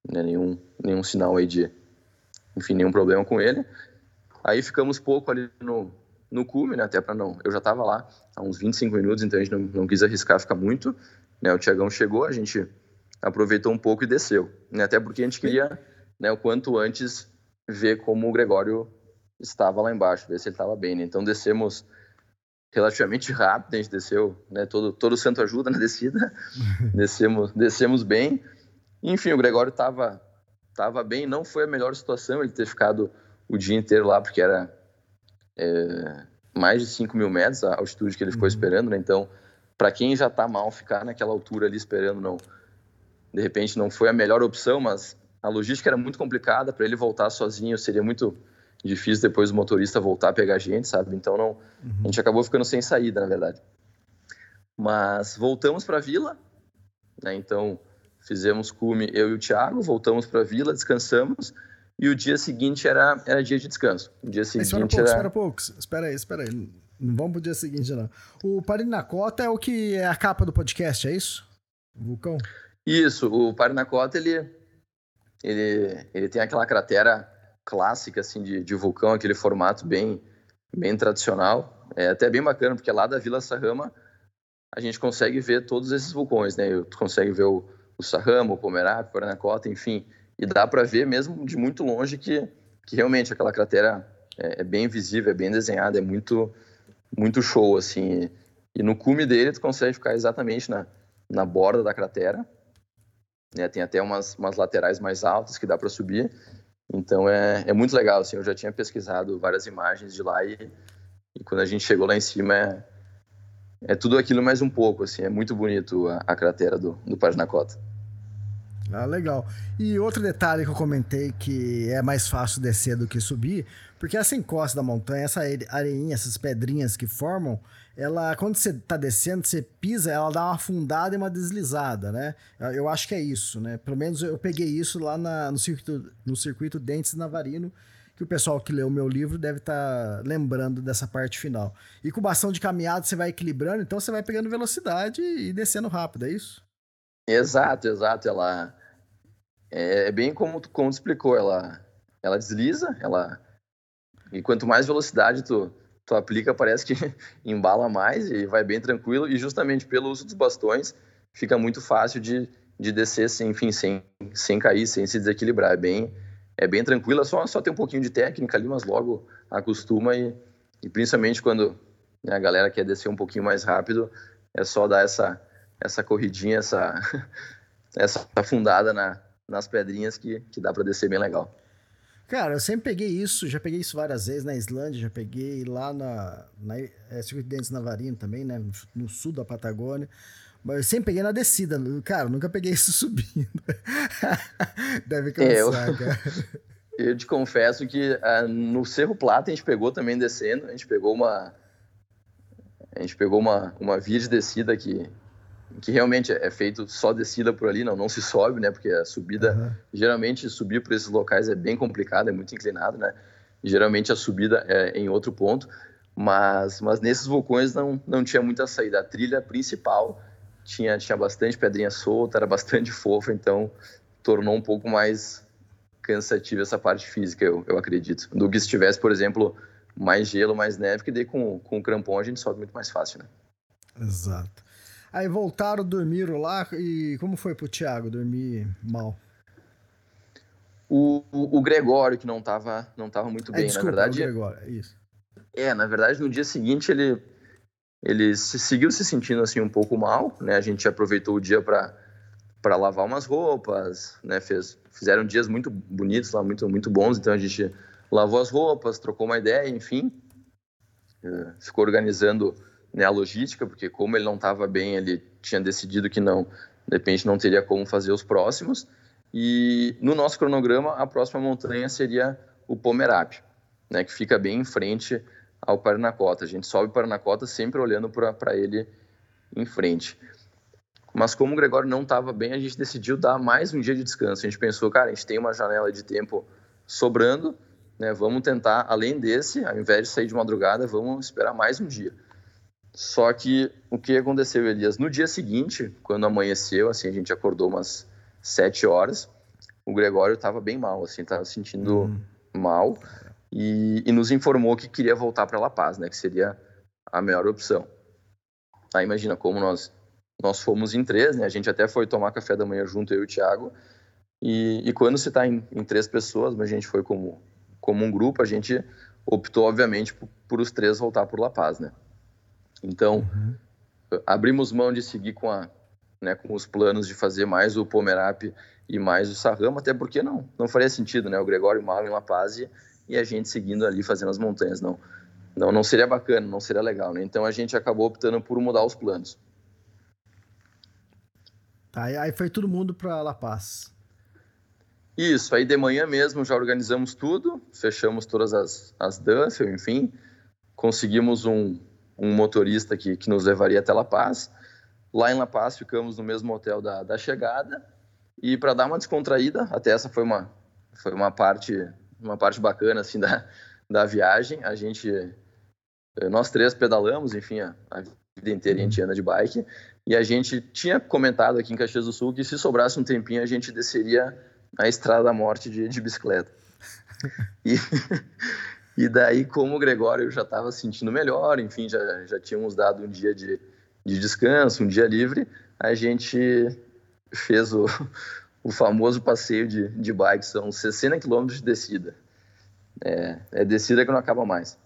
né? nenhum, nenhum sinal aí de, enfim, nenhum problema com ele. Aí ficamos pouco ali no, no cume, né? Até para não, eu já estava lá há uns 25 minutos, então a gente não, não quis arriscar ficar muito, né? O Tiagão chegou, a gente aproveitou um pouco e desceu, né? Até porque a gente queria, né? O quanto antes ver como o Gregório estava lá embaixo, ver se ele estava bem. Né? Então descemos relativamente rápido, a gente desceu, né? Todo todo santo ajuda na descida, descemos descemos bem. Enfim, o Gregório estava tava bem, não foi a melhor situação ele ter ficado o dia inteiro lá, porque era é, mais de 5 mil metros a altitude que ele ficou uhum. esperando, né? Então, para quem já está mal, ficar naquela altura ali esperando, não, de repente não foi a melhor opção, mas a logística era muito complicada, para ele voltar sozinho seria muito difícil depois o motorista voltar a pegar a gente, sabe? Então não, uhum. a gente acabou ficando sem saída, na verdade. Mas voltamos para a vila, né? Então fizemos cume eu e o Thiago, voltamos para a vila, descansamos e o dia seguinte era, era dia de descanso. O dia seguinte espera um pouco, era... espera pouco, espera aí, espera aí. Não vamos pro dia seguinte, não. O Parinacota é o que é a capa do podcast, é isso? Vulcão? Isso, o Parinacota, ele ele, ele tem aquela cratera clássica assim de, de vulcão, aquele formato bem bem tradicional. É até bem bacana porque lá da Vila Sarrama a gente consegue ver todos esses vulcões, né? Tu consegue ver o, o Sarrama, o Pomerap, o Paranacota, enfim, e dá para ver mesmo de muito longe que que realmente aquela cratera é, é, bem visível, é bem desenhada, é muito, muito show, assim. E no cume dele, tu consegue ficar exatamente na, na borda da cratera. Né? Tem até umas, umas laterais mais altas que dá para subir. Então é, é muito legal, assim. Eu já tinha pesquisado várias imagens de lá e, e quando a gente chegou lá em cima é, é tudo aquilo mais um pouco, assim. É muito bonito a, a cratera do, do Parinacota. Ah, legal. E outro detalhe que eu comentei que é mais fácil descer do que subir, porque essa encosta da montanha, essa areinha, essas pedrinhas que formam, ela quando você tá descendo, você pisa, ela dá uma afundada e uma deslizada, né? Eu acho que é isso, né? Pelo menos eu peguei isso lá na, no circuito no circuito Dentes Navarino, que o pessoal que leu o meu livro deve estar tá lembrando dessa parte final. E com bastão de caminhada você vai equilibrando, então você vai pegando velocidade e descendo rápido, é isso? Exato, exato. Ela é, é bem como, como tu explicou, ela, ela desliza, ela e quanto mais velocidade tu, tu aplica, parece que embala mais e vai bem tranquilo. E justamente pelo uso dos bastões, fica muito fácil de, de descer sem, enfim, sem, sem cair, sem se desequilibrar. É bem, é bem tranquilo, é só, só ter um pouquinho de técnica ali, mas logo acostuma e, e principalmente quando né, a galera quer descer um pouquinho mais rápido, é só dar essa, essa corridinha, essa, essa afundada na, nas pedrinhas que, que dá para descer bem legal. Cara, eu sempre peguei isso, já peguei isso várias vezes na Islândia, já peguei lá na, na é, Circuito Dentes Navarino também, né, no, sul da Patagônia. Mas eu sempre peguei na descida, cara, nunca peguei isso subindo. Deve cansar, é, eu, cara. Eu te confesso que uh, no Cerro Plata a gente pegou também descendo, a gente pegou uma a gente pegou uma, uma via de descida que, que realmente é feito só descida por ali, não, não se sobe, né? Porque a subida, uhum. geralmente subir por esses locais é bem complicado, é muito inclinado, né? geralmente a subida é em outro ponto, mas, mas nesses vulcões não, não tinha muita saída. A trilha principal tinha, tinha bastante pedrinha solta, era bastante fofa, então tornou um pouco mais cansativa essa parte física, eu, eu acredito. Do que se tivesse, por exemplo, mais gelo, mais neve, que daí com, com o crampon a gente sobe muito mais fácil, né? Exato. Aí voltaram, dormiram lá e como foi pro Thiago dormir mal? O, o, o Gregório, que não tava, não tava muito é, bem, desculpa, na verdade. O Gregório, é isso. É, na verdade, no dia seguinte ele, ele se, seguiu se sentindo assim um pouco mal, né? A gente aproveitou o dia para para lavar umas roupas, né? Fez, fizeram dias muito bonitos lá, muito muito bons, então a gente lavou as roupas, trocou uma ideia, enfim, uh, ficou organizando né, a logística, porque como ele não estava bem, ele tinha decidido que não, de repente não teria como fazer os próximos. E no nosso cronograma, a próxima montanha seria o Pomerap, né, que fica bem em frente ao Parinacota. A gente sobe o Parinacota sempre olhando para ele em frente. Mas como o Gregório não estava bem, a gente decidiu dar mais um dia de descanso. A gente pensou, cara, a gente tem uma janela de tempo sobrando, né, vamos tentar, além desse, ao invés de sair de madrugada, vamos esperar mais um dia. Só que o que aconteceu, Elias? No dia seguinte, quando amanheceu, assim, a gente acordou umas sete horas, o Gregório estava bem mal, assim, estava sentindo hum. mal e, e, nos informou que queria voltar para La Paz, né, que seria a melhor opção. Aí imagina como nós nós fomos em três, né? A gente até foi tomar café da manhã junto eu e o Thiago. E, e quando se está em, em, três pessoas, mas a gente foi como como um grupo, a gente optou obviamente por, por os três voltar por La Paz, né? Então, uhum. abrimos mão de seguir com, a, né, com os planos de fazer mais o Pomerap e mais o Sarrama, até porque não, não faria sentido, né? O Gregório mal em La Paz e, e a gente seguindo ali fazendo as montanhas, não. Não, não seria bacana, não seria legal, né? Então a gente acabou optando por mudar os planos. Tá, aí foi todo mundo para La Paz. Isso, aí de manhã mesmo já organizamos tudo, fechamos todas as, as Duffel, enfim, conseguimos um, um motorista que, que nos levaria até La Paz. Lá em La Paz ficamos no mesmo hotel da, da chegada e para dar uma descontraída, até essa foi uma foi uma parte uma parte bacana assim da, da viagem. A gente eh, nós três pedalamos, enfim, a, a vida inteira a gente anda de bike e a gente tinha comentado aqui em Caxias do Sul que se sobrasse um tempinho a gente desceria a Estrada da Morte de, de bicicleta. E, e daí, como o Gregório já estava sentindo melhor, enfim, já, já tínhamos dado um dia de, de descanso, um dia livre, a gente fez o, o famoso passeio de, de bike, são 60 quilômetros de descida. é, é descida que não acaba mais.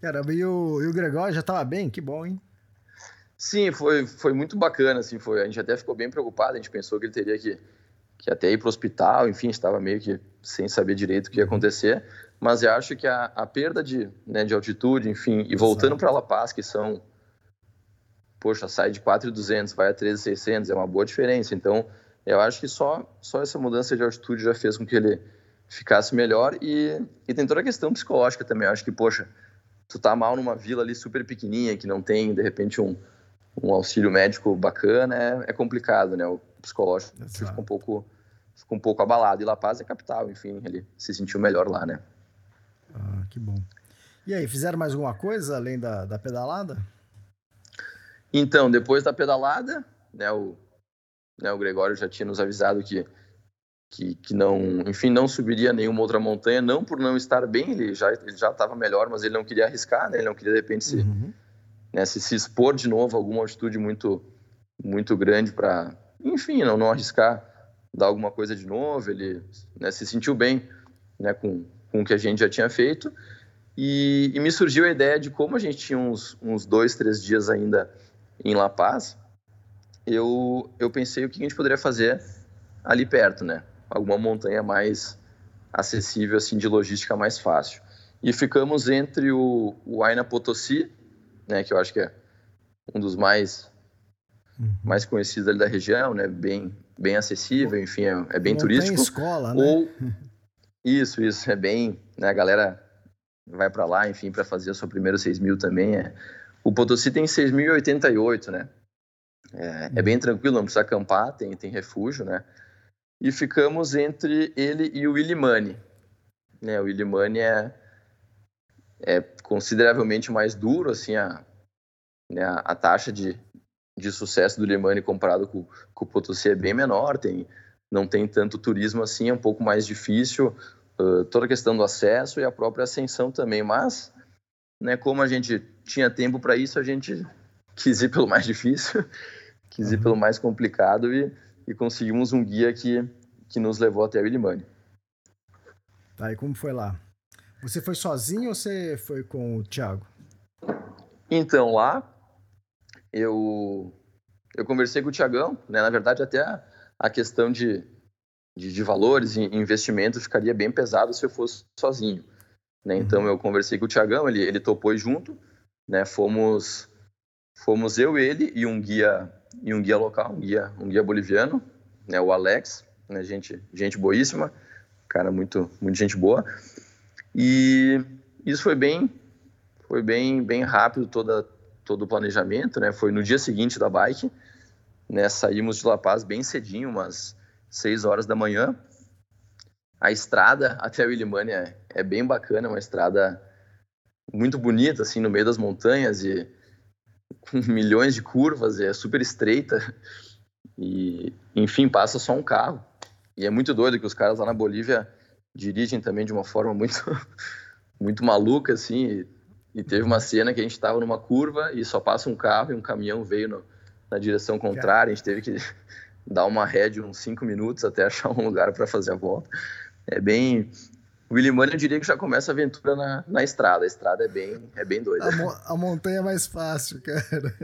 Caramba, e o, e o Gregório já estava bem? Que bom, hein? Sim, foi, foi muito bacana, assim, foi, a gente até ficou bem preocupado, a gente pensou que ele teria que, que até ir para o hospital, enfim, estava meio que sem saber direito o que ia acontecer, mas eu acho que a, a perda de, né, de altitude, enfim, e voltando para La Paz, que são, poxa, sai de 4.200, vai a 13.600, é uma boa diferença, então eu acho que só, só essa mudança de altitude já fez com que ele ficasse melhor e, e tem toda a questão psicológica também, eu acho que, poxa, tu tá mal numa vila ali super pequenininha, que não tem, de repente, um, um auxílio médico bacana, é, é complicado, né? O psicológico fica um pouco fica um pouco abalado. E La Paz é capital, enfim, ele se sentiu melhor lá, né? Ah, que bom. E aí, fizeram mais alguma coisa além da, da pedalada? Então, depois da pedalada, né, o, né, o Gregório já tinha nos avisado que que, que não, enfim, não subiria nenhuma outra montanha, não por não estar bem, ele já ele já estava melhor, mas ele não queria arriscar, né? Ele não queria de repente se, uhum. né, se, se expor de novo a alguma altitude muito muito grande para, enfim, não não arriscar dar alguma coisa de novo. Ele né, se sentiu bem, né, com com o que a gente já tinha feito e, e me surgiu a ideia de como a gente tinha uns, uns dois, três dias ainda em La Paz, eu eu pensei o que a gente poderia fazer ali perto, né? alguma montanha mais acessível, assim, de logística mais fácil. E ficamos entre o, o Aina Potosí, né, que eu acho que é um dos mais uhum. mais conhecidos ali da região, né, bem bem acessível, enfim, é, é bem turístico. escola, né? Ou isso, isso é bem, né, a galera vai para lá, enfim, para fazer a sua primeira 6 mil também. É. O Potosí tem 6.088, né? É, é, bem uhum. tranquilo, não precisa acampar, tem, tem refúgio, né? e ficamos entre ele e o Illimani. Né, o Illimani é, é consideravelmente mais duro, assim, a, né, a taxa de, de sucesso do Illimani comparado com, com o Potosí é bem menor, tem, não tem tanto turismo assim, é um pouco mais difícil, uh, toda a questão do acesso e a própria ascensão também, mas, né, como a gente tinha tempo para isso, a gente quis ir pelo mais difícil, quis ir pelo mais complicado e e conseguimos um guia que, que nos levou até o Illimani. Tá, e como foi lá? Você foi sozinho ou você foi com o Thiago? Então, lá eu, eu conversei com o Tiagão, né? Na verdade, até a, questão de, de, de, valores e investimento ficaria bem pesado se eu fosse sozinho. Né? Uhum. Então, eu conversei com o Tiagão, ele, ele topou junto, né? Fomos, fomos eu, ele e um guia e um guia local, um guia, um guia boliviano, né, o Alex, né, gente, gente boíssima, cara muito, muito gente boa. E isso foi bem, foi bem, bem rápido toda, todo o planejamento, né? Foi no dia seguinte da bike, né? Saímos de La Paz bem cedinho, umas 6 horas da manhã. A estrada até o Illimani é, é bem bacana, uma estrada muito bonita, assim, no meio das montanhas e com milhões de curvas, é super estreita e, enfim, passa só um carro. E é muito doido que os caras lá na Bolívia dirigem também de uma forma muito, muito maluca, assim. E, e teve uma cena que a gente estava numa curva e só passa um carro e um caminhão veio no, na direção contrária. A gente teve que dar uma ré de uns cinco minutos até achar um lugar para fazer a volta. É bem, o Willimani eu diria que já começa a aventura na, na estrada. A estrada é bem, é bem doida. A, mo a montanha é mais fácil, cara.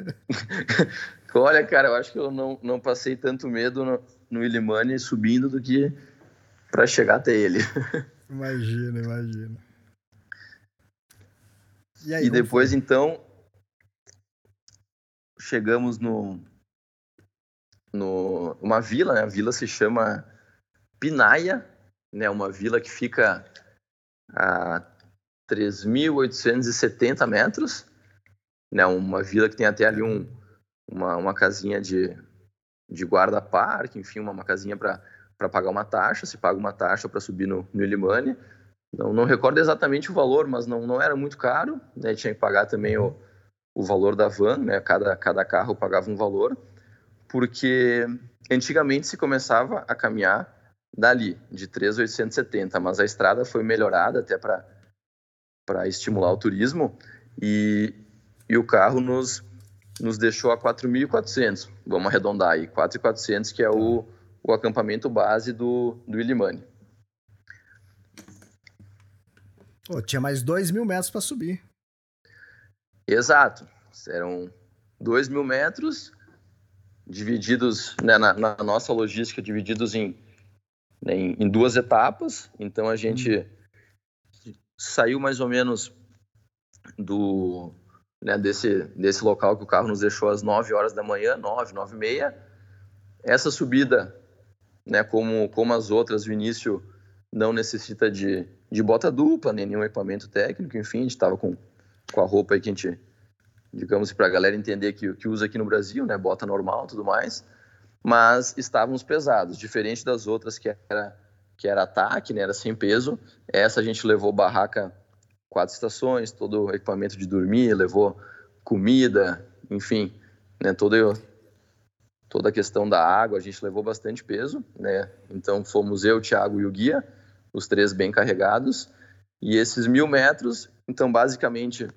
Olha, cara, eu acho que eu não, não passei tanto medo no, no Willimani subindo do que para chegar até ele. Imagina, imagina. E, aí, e depois, foi? então, chegamos no, no uma vila, né? A vila se chama Pinaia, né? Uma vila que fica a 3.870 metros, né? Uma vila que tem até ali um, uma, uma casinha de, de guarda-parque, enfim, uma, uma casinha para pagar uma taxa, se paga uma taxa para subir no, no. Não, não recordo exatamente o valor, mas não, não era muito caro, né? Tinha que pagar também o, o valor da van, né? Cada, cada carro pagava um valor, porque antigamente se começava a caminhar dali, de 3,870, mas a estrada foi melhorada até para estimular o turismo e, e o carro nos, nos deixou a 4.400, vamos arredondar aí, 4.400 que é o, o acampamento base do, do Illimani. Pô, tinha mais dois mil metros para subir. Exato. Eram dois mil metros divididos né, na, na, nossa logística, divididos em, em, em, duas etapas. Então a gente saiu mais ou menos do né, desse, desse local que o carro nos deixou às 9 horas da manhã, 9, 9 e meia. Essa subida, né, como, como as outras, o início não necessita de, de bota dupla, nem nenhum equipamento técnico, enfim, a gente estava com, com a roupa aí que a gente, digamos, para a galera entender que, que usa aqui no Brasil, né, bota normal tudo mais, mas estávamos pesados, diferente das outras que era, que era ataque, né, era sem peso, essa a gente levou barraca quatro estações, todo o equipamento de dormir, levou comida, enfim, né, todo, toda a questão da água, a gente levou bastante peso, né, então fomos eu, o Thiago e o guia, os três bem carregados, e esses mil metros, então basicamente,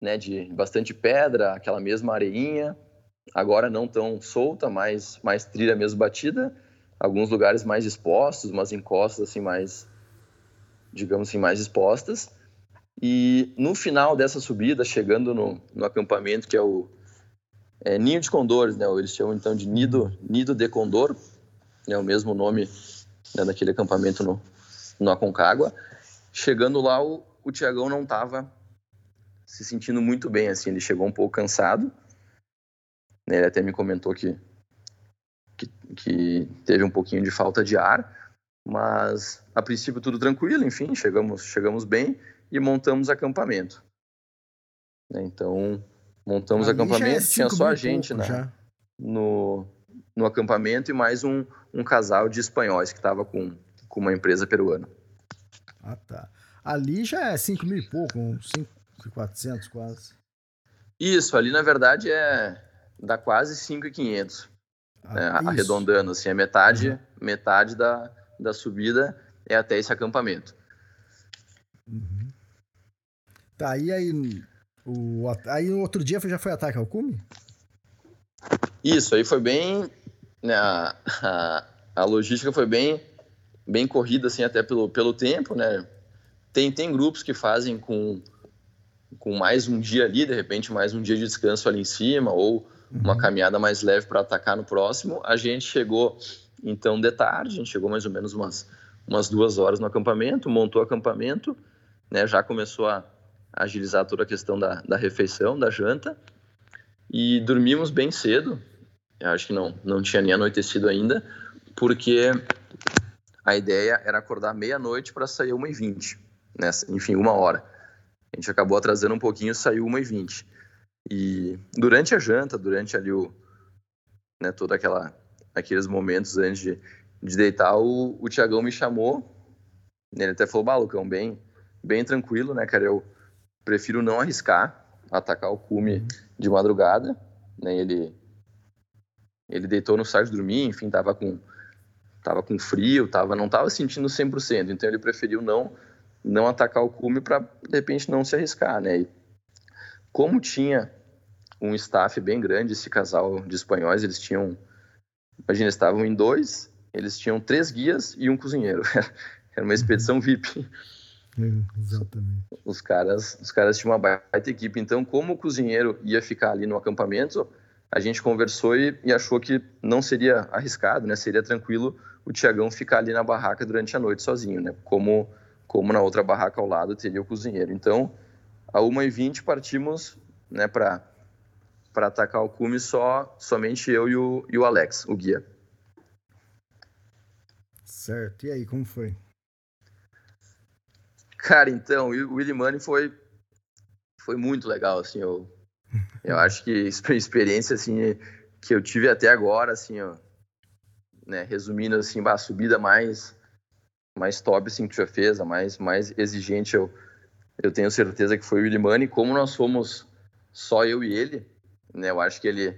né, de bastante pedra, aquela mesma areinha, agora não tão solta, mais, mais trilha mesmo batida, alguns lugares mais expostos, umas encostas assim mais digamos assim, mais expostas. E no final dessa subida, chegando no, no acampamento, que é o é, Ninho de Condores, né? Eles chamam então de Nido, Nido de Condor, é né? o mesmo nome né, daquele acampamento no, no Aconcagua. Chegando lá, o, o Tiagão não estava se sentindo muito bem, assim, ele chegou um pouco cansado. Né? Ele até me comentou que, que, que teve um pouquinho de falta de ar, mas a princípio tudo tranquilo, enfim, chegamos, chegamos bem e montamos acampamento. Né, então, montamos Ali acampamento, é tinha só a gente né, no, no acampamento e mais um, um casal de espanhóis que estava com, com uma empresa peruana. Ah, tá. Ali já é 5 mil e pouco, uns 5,400 quase. Isso, ali na verdade é dá quase 5,500. Ah, né, arredondando assim, é metade, uhum. metade da, da subida é até esse acampamento. Uhum. Tá, e aí, o, aí no outro dia já foi ataque ao cume? Isso, aí foi bem. Né, a, a, a, logística foi bem, bem corrida, assim, até pelo, pelo tempo, né? Tem, tem grupos que fazem com, com mais um dia ali, de repente mais um dia de descanso ali em cima, ou uma uhum. caminhada mais leve para atacar no próximo. A gente chegou então, de tarde, a gente chegou mais ou menos umas, umas duas horas no acampamento, montou o acampamento, né, já começou a agilizar toda a questão da, da refeição, da janta, e dormimos bem cedo, eu acho que não, não tinha nem anoitecido ainda, porque a ideia era acordar meia-noite para sair 1h20, né? enfim, uma hora. A gente acabou atrasando um pouquinho, saiu 1h20. E durante a janta, durante ali o, né, toda aquela aqueles momentos antes de, de deitar, o, o Tiagão me chamou. Ele até falou, Balucão, bem, bem tranquilo, né, cara? Eu prefiro não arriscar atacar o cume de madrugada, né? Ele ele deitou no site dormir, enfim, tava com tava com frio, tava não tava sentindo 100%, então ele preferiu não não atacar o cume para de repente não se arriscar, né? E como tinha um staff bem grande esse casal de espanhóis, eles tinham Imagina, estavam em dois, eles tinham três guias e um cozinheiro. Era uma expedição VIP. É, exatamente. Os caras, os caras tinham uma baita equipe. Então, como o cozinheiro ia ficar ali no acampamento, a gente conversou e, e achou que não seria arriscado, né? Seria tranquilo o Tiagão ficar ali na barraca durante a noite sozinho, né? Como, como na outra barraca ao lado teria o cozinheiro. Então, a 1h20 partimos né, para atacar o cume só somente eu e o, e o Alex, o guia. Certo. E aí, como foi? Cara, então, o Willy Money foi foi muito legal, assim, eu eu acho que experiência assim que eu tive até agora, assim, ó, né, resumindo assim, a subida mais mais top assim que tu já fez, a mais mais exigente, eu eu tenho certeza que foi o Willy Money, como nós fomos só eu e ele, né? Eu acho que ele,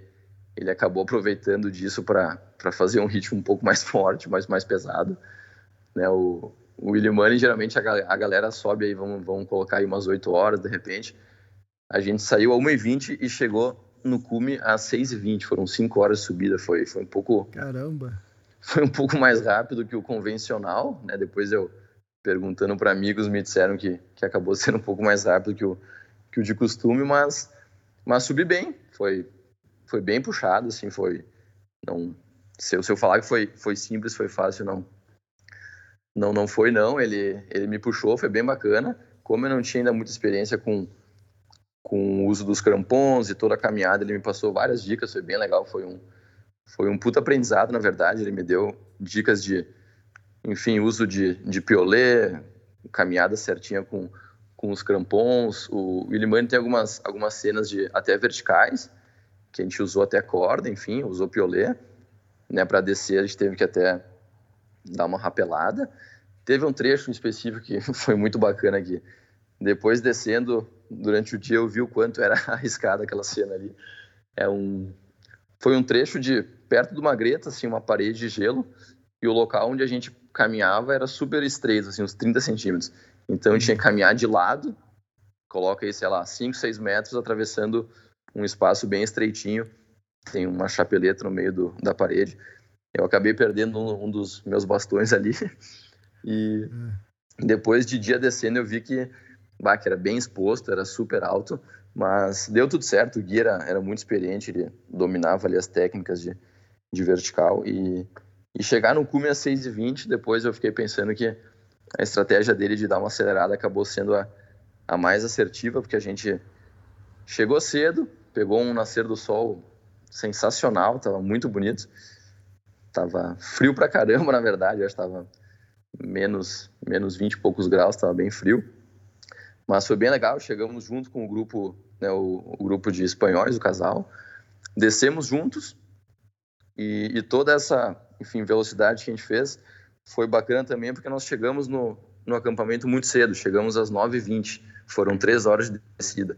ele acabou aproveitando disso para fazer um ritmo um pouco mais forte, mais, mais pesado. Né? O, o William Money, geralmente a, a galera sobe aí, vamos, vamos colocar aí umas 8 horas, de repente. A gente saiu a 1h20 e chegou no cume às 6h20, foram 5 horas de subida, foi, foi um pouco... Caramba! Foi um pouco mais rápido que o convencional, né? Depois eu, perguntando para amigos, me disseram que, que acabou sendo um pouco mais rápido que o, que o de costume, mas, mas subi bem. Foi, foi bem puxado, assim, foi... Não, se, eu, se eu falar que foi, foi simples, foi fácil, não. Não, não foi, não. Ele, ele me puxou, foi bem bacana. Como eu não tinha ainda muita experiência com, com o uso dos crampons e toda a caminhada, ele me passou várias dicas, foi bem legal, foi um, foi um puta aprendizado, na verdade, ele me deu dicas de, enfim, uso de, de piolê, caminhada certinha com, com os crampons, o Willimani tem algumas, algumas cenas de até verticais, que a gente usou até corda, enfim, usou piolê, né, para descer a gente teve que até dar uma rapelada, teve um trecho específico que foi muito bacana aqui, depois descendo durante o dia eu vi o quanto era arriscada aquela cena ali. É um, foi um trecho de perto de uma greta, assim, uma parede de gelo, e o local onde a gente caminhava era super estreito, assim, uns 30 centímetros. Então tinha que caminhar de lado, coloca aí, sei lá, 5, 6 metros, atravessando um espaço bem estreitinho, tem uma chapeleta no meio do, da parede. Eu acabei perdendo um, um dos meus bastões ali, e hum. depois de dia descendo eu vi que bah, que era bem exposto, era super alto, mas deu tudo certo. O Gui era, era muito experiente, ele dominava ali as técnicas de, de vertical e, e chegar no cume a 6,20, depois eu fiquei pensando que a estratégia dele de dar uma acelerada acabou sendo a, a mais assertiva, porque a gente chegou cedo, pegou um nascer do sol sensacional, estava muito bonito. Tava frio pra caramba, na verdade, eu acho que tava menos, menos 20 e poucos graus, tava bem frio. Mas foi bem legal, chegamos junto com o grupo, né, o, o grupo de espanhóis, o casal, descemos juntos e, e, toda essa, enfim, velocidade que a gente fez foi bacana também porque nós chegamos no, no acampamento muito cedo, chegamos às 9h20, foram três horas de descida.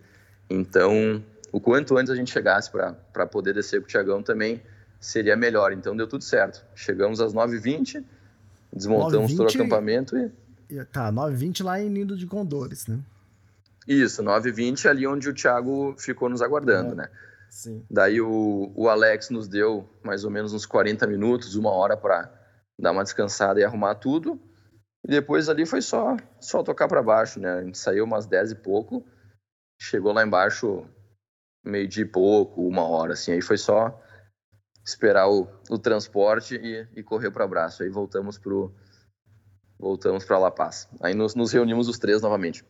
Então, o quanto antes a gente chegasse para poder descer com o Tiagão também seria melhor. Então, deu tudo certo. Chegamos às 9h20, desmontamos 9, todo o acampamento e... Tá, 9h20 lá em Nido de Condores, né? Isso, 9h20 ali onde o Thiago ficou nos aguardando, é, né? Sim. Daí o, o Alex nos deu mais ou menos uns 40 minutos, uma hora para dar uma descansada e arrumar tudo. E depois ali foi só só tocar para baixo, né? A gente saiu umas 10 e pouco, chegou lá embaixo meio de pouco, uma hora, assim. Aí foi só esperar o, o transporte e, e correr para abraço. Aí voltamos pro voltamos para La Paz. Aí nos, nos reunimos os três novamente.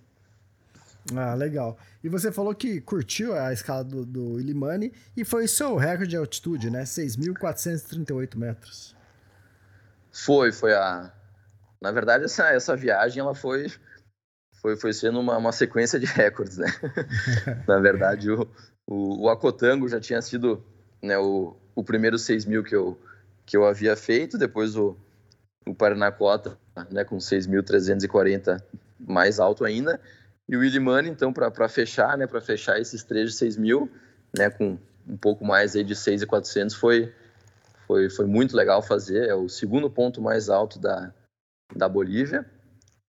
Ah, legal. E você falou que curtiu a escala do, do Illimani e foi seu recorde de altitude, né? 6.438 metros. Foi, foi a... Na verdade, essa, essa viagem, ela foi, foi, foi sendo uma, uma sequência de recordes, né? Na verdade, o, o, o Acotango já tinha sido né, o, o primeiro 6 mil que eu, que eu havia feito, depois o, o Paranacota, né, com 6.340 mais alto ainda, e o Illimani, então, para fechar, né, para fechar esses três de 6 mil, né, com um pouco mais aí de 6,400, foi, foi, foi muito legal fazer. É o segundo ponto mais alto da, da Bolívia.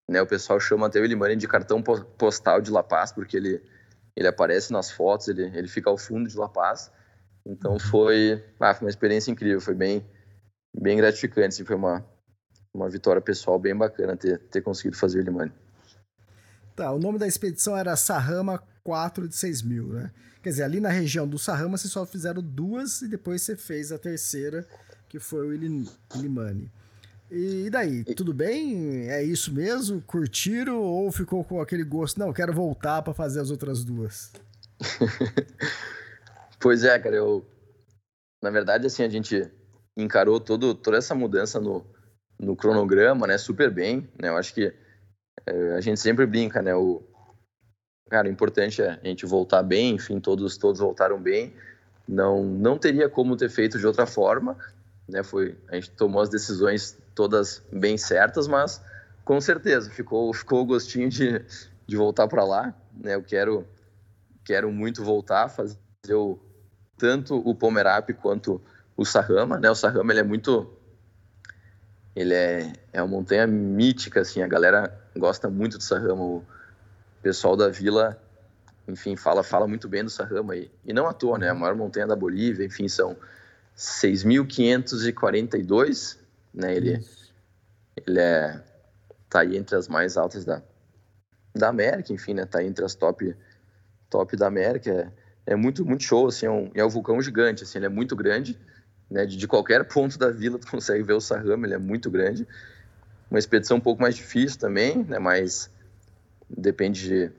Né, o pessoal chama até o Illimani de cartão postal de La Paz, porque ele, ele aparece nas fotos, ele, ele fica ao fundo de La Paz. Então uhum. foi, ah, foi uma experiência incrível, foi bem, bem gratificante. Assim, foi uma, uma vitória pessoal bem bacana ter, ter conseguido fazer o Illimani. Tá, o nome da expedição era Sarrama 4 de 6 mil, né? Quer dizer, ali na região do Sarrama vocês só fizeram duas e depois você fez a terceira, que foi o Ilimani. E daí, tudo bem? É isso mesmo? Curtiram ou ficou com aquele gosto? Não, quero voltar para fazer as outras duas. pois é, cara, eu na verdade assim a gente encarou todo, toda essa mudança no, no cronograma, né, super bem, né? Eu acho que a gente sempre brinca, né? O, cara, o importante é a gente voltar bem, enfim, todos, todos voltaram bem. Não, não teria como ter feito de outra forma, né? Foi, a gente tomou as decisões todas bem certas, mas com certeza ficou, ficou o gostinho de, de voltar para lá, né? Eu quero, quero muito voltar, fazer o, tanto o Pomerap quanto o Sarrama, né? O Sarrama ele é muito ele é, é uma montanha mítica, assim, a galera gosta muito do Sarrama, o pessoal da vila, enfim, fala, fala muito bem do Sarrama, e, e não à toa, né, a maior montanha da Bolívia, enfim, são 6.542, né, ele, ele é, tá aí entre as mais altas da, da América, enfim, né? Tá entre as top, top da América. É, é muito, muito show, assim, é um, é um vulcão gigante, assim, ele é muito grande, né? De, de qualquer ponto da vila tu consegue ver o Sahama, ele é muito grande. Uma expedição um pouco mais difícil também, né? Mas depende de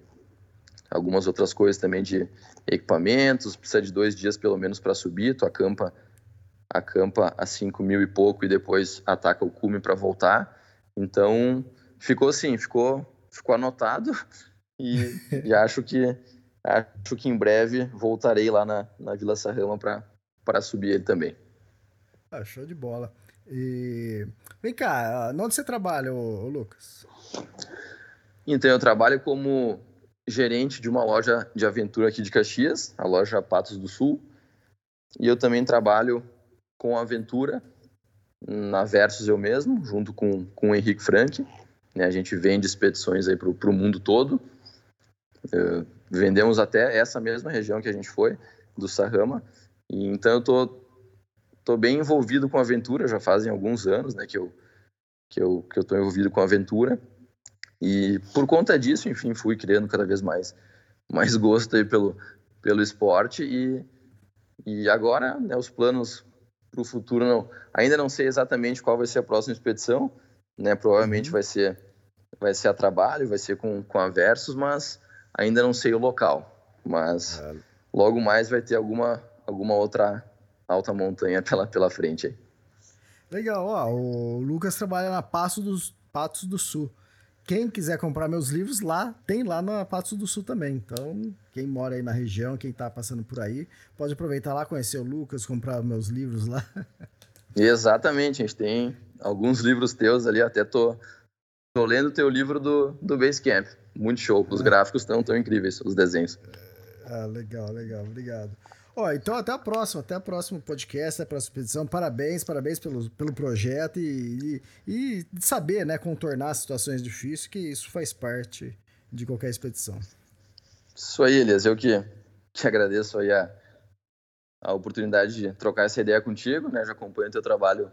algumas outras coisas também de equipamentos, precisa de dois dias pelo menos para subir, tu acampa, acampa a 5 mil e pouco e depois ataca o cume para voltar. Então, ficou assim, ficou, ficou anotado e, e acho que acho que em breve voltarei lá na, na Vila Sarrama para subir ele também. Ah, show de bola. E vem cá, onde você trabalha, ô, ô Lucas? Então, eu trabalho como gerente de uma loja de aventura aqui de Caxias, a loja Patos do Sul. E eu também trabalho com aventura na Versus eu mesmo, junto com, com o Henrique Frank. Né? A gente vende expedições aí para o mundo todo. Uh, vendemos até essa mesma região que a gente foi, do Sahama. E, então eu tô, tô bem envolvido com aventura, já fazem alguns anos né, que eu que eu que eu tô envolvido com aventura. E por conta disso, enfim, fui criando cada vez mais, mais gosto aí pelo, pelo esporte e, e agora né, os planos para o futuro não, ainda não sei exatamente qual vai ser a próxima expedição, né? Provavelmente uhum. vai ser vai ser a trabalho, vai ser com, com a Versus, mas ainda não sei o local. Mas logo mais vai ter alguma alguma outra alta montanha pela pela frente aí. Legal, ó, o Lucas trabalha na Passo dos Patos do Sul quem quiser comprar meus livros lá, tem lá na Patos do Sul também. Então, quem mora aí na região, quem tá passando por aí, pode aproveitar lá, conhecer o Lucas, comprar meus livros lá. Exatamente, a gente tem alguns livros teus ali, até tô, tô lendo o teu livro do, do Basecamp. Muito show, os é. gráficos estão tão incríveis, os desenhos. Ah, legal, legal, obrigado. Ó, então até a próxima, até o próximo podcast, até a próxima expedição. Parabéns, parabéns pelo, pelo projeto e, e, e saber, né, contornar situações difíceis, que isso faz parte de qualquer expedição. Isso aí, Elias, eu que, que agradeço aí a, a oportunidade de trocar essa ideia contigo, né, já acompanho o teu trabalho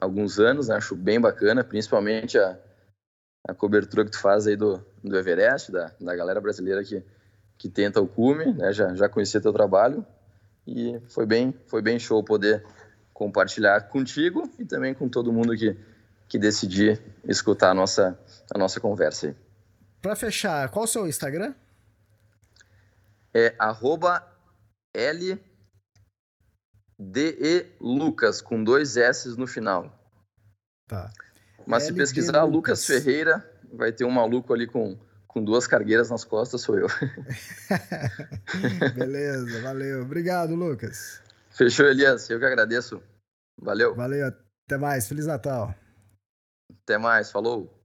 há alguns anos, né, acho bem bacana, principalmente a, a cobertura que tu faz aí do, do Everest, da, da galera brasileira que, que tenta o cume, né, já, já conhecia teu trabalho, e foi bem, foi bem show poder compartilhar contigo e também com todo mundo que, que decidir escutar a nossa, a nossa conversa. Para fechar, qual o seu Instagram? É arroba LDELucas, com dois S no final. Tá. Mas se pesquisar Lucas Ferreira, vai ter um maluco ali com com duas cargueiras nas costas sou eu. Beleza, valeu. Obrigado, Lucas. Fechou, Elias. Eu que agradeço. Valeu. Valeu. Até mais. Feliz Natal. Até mais. Falou.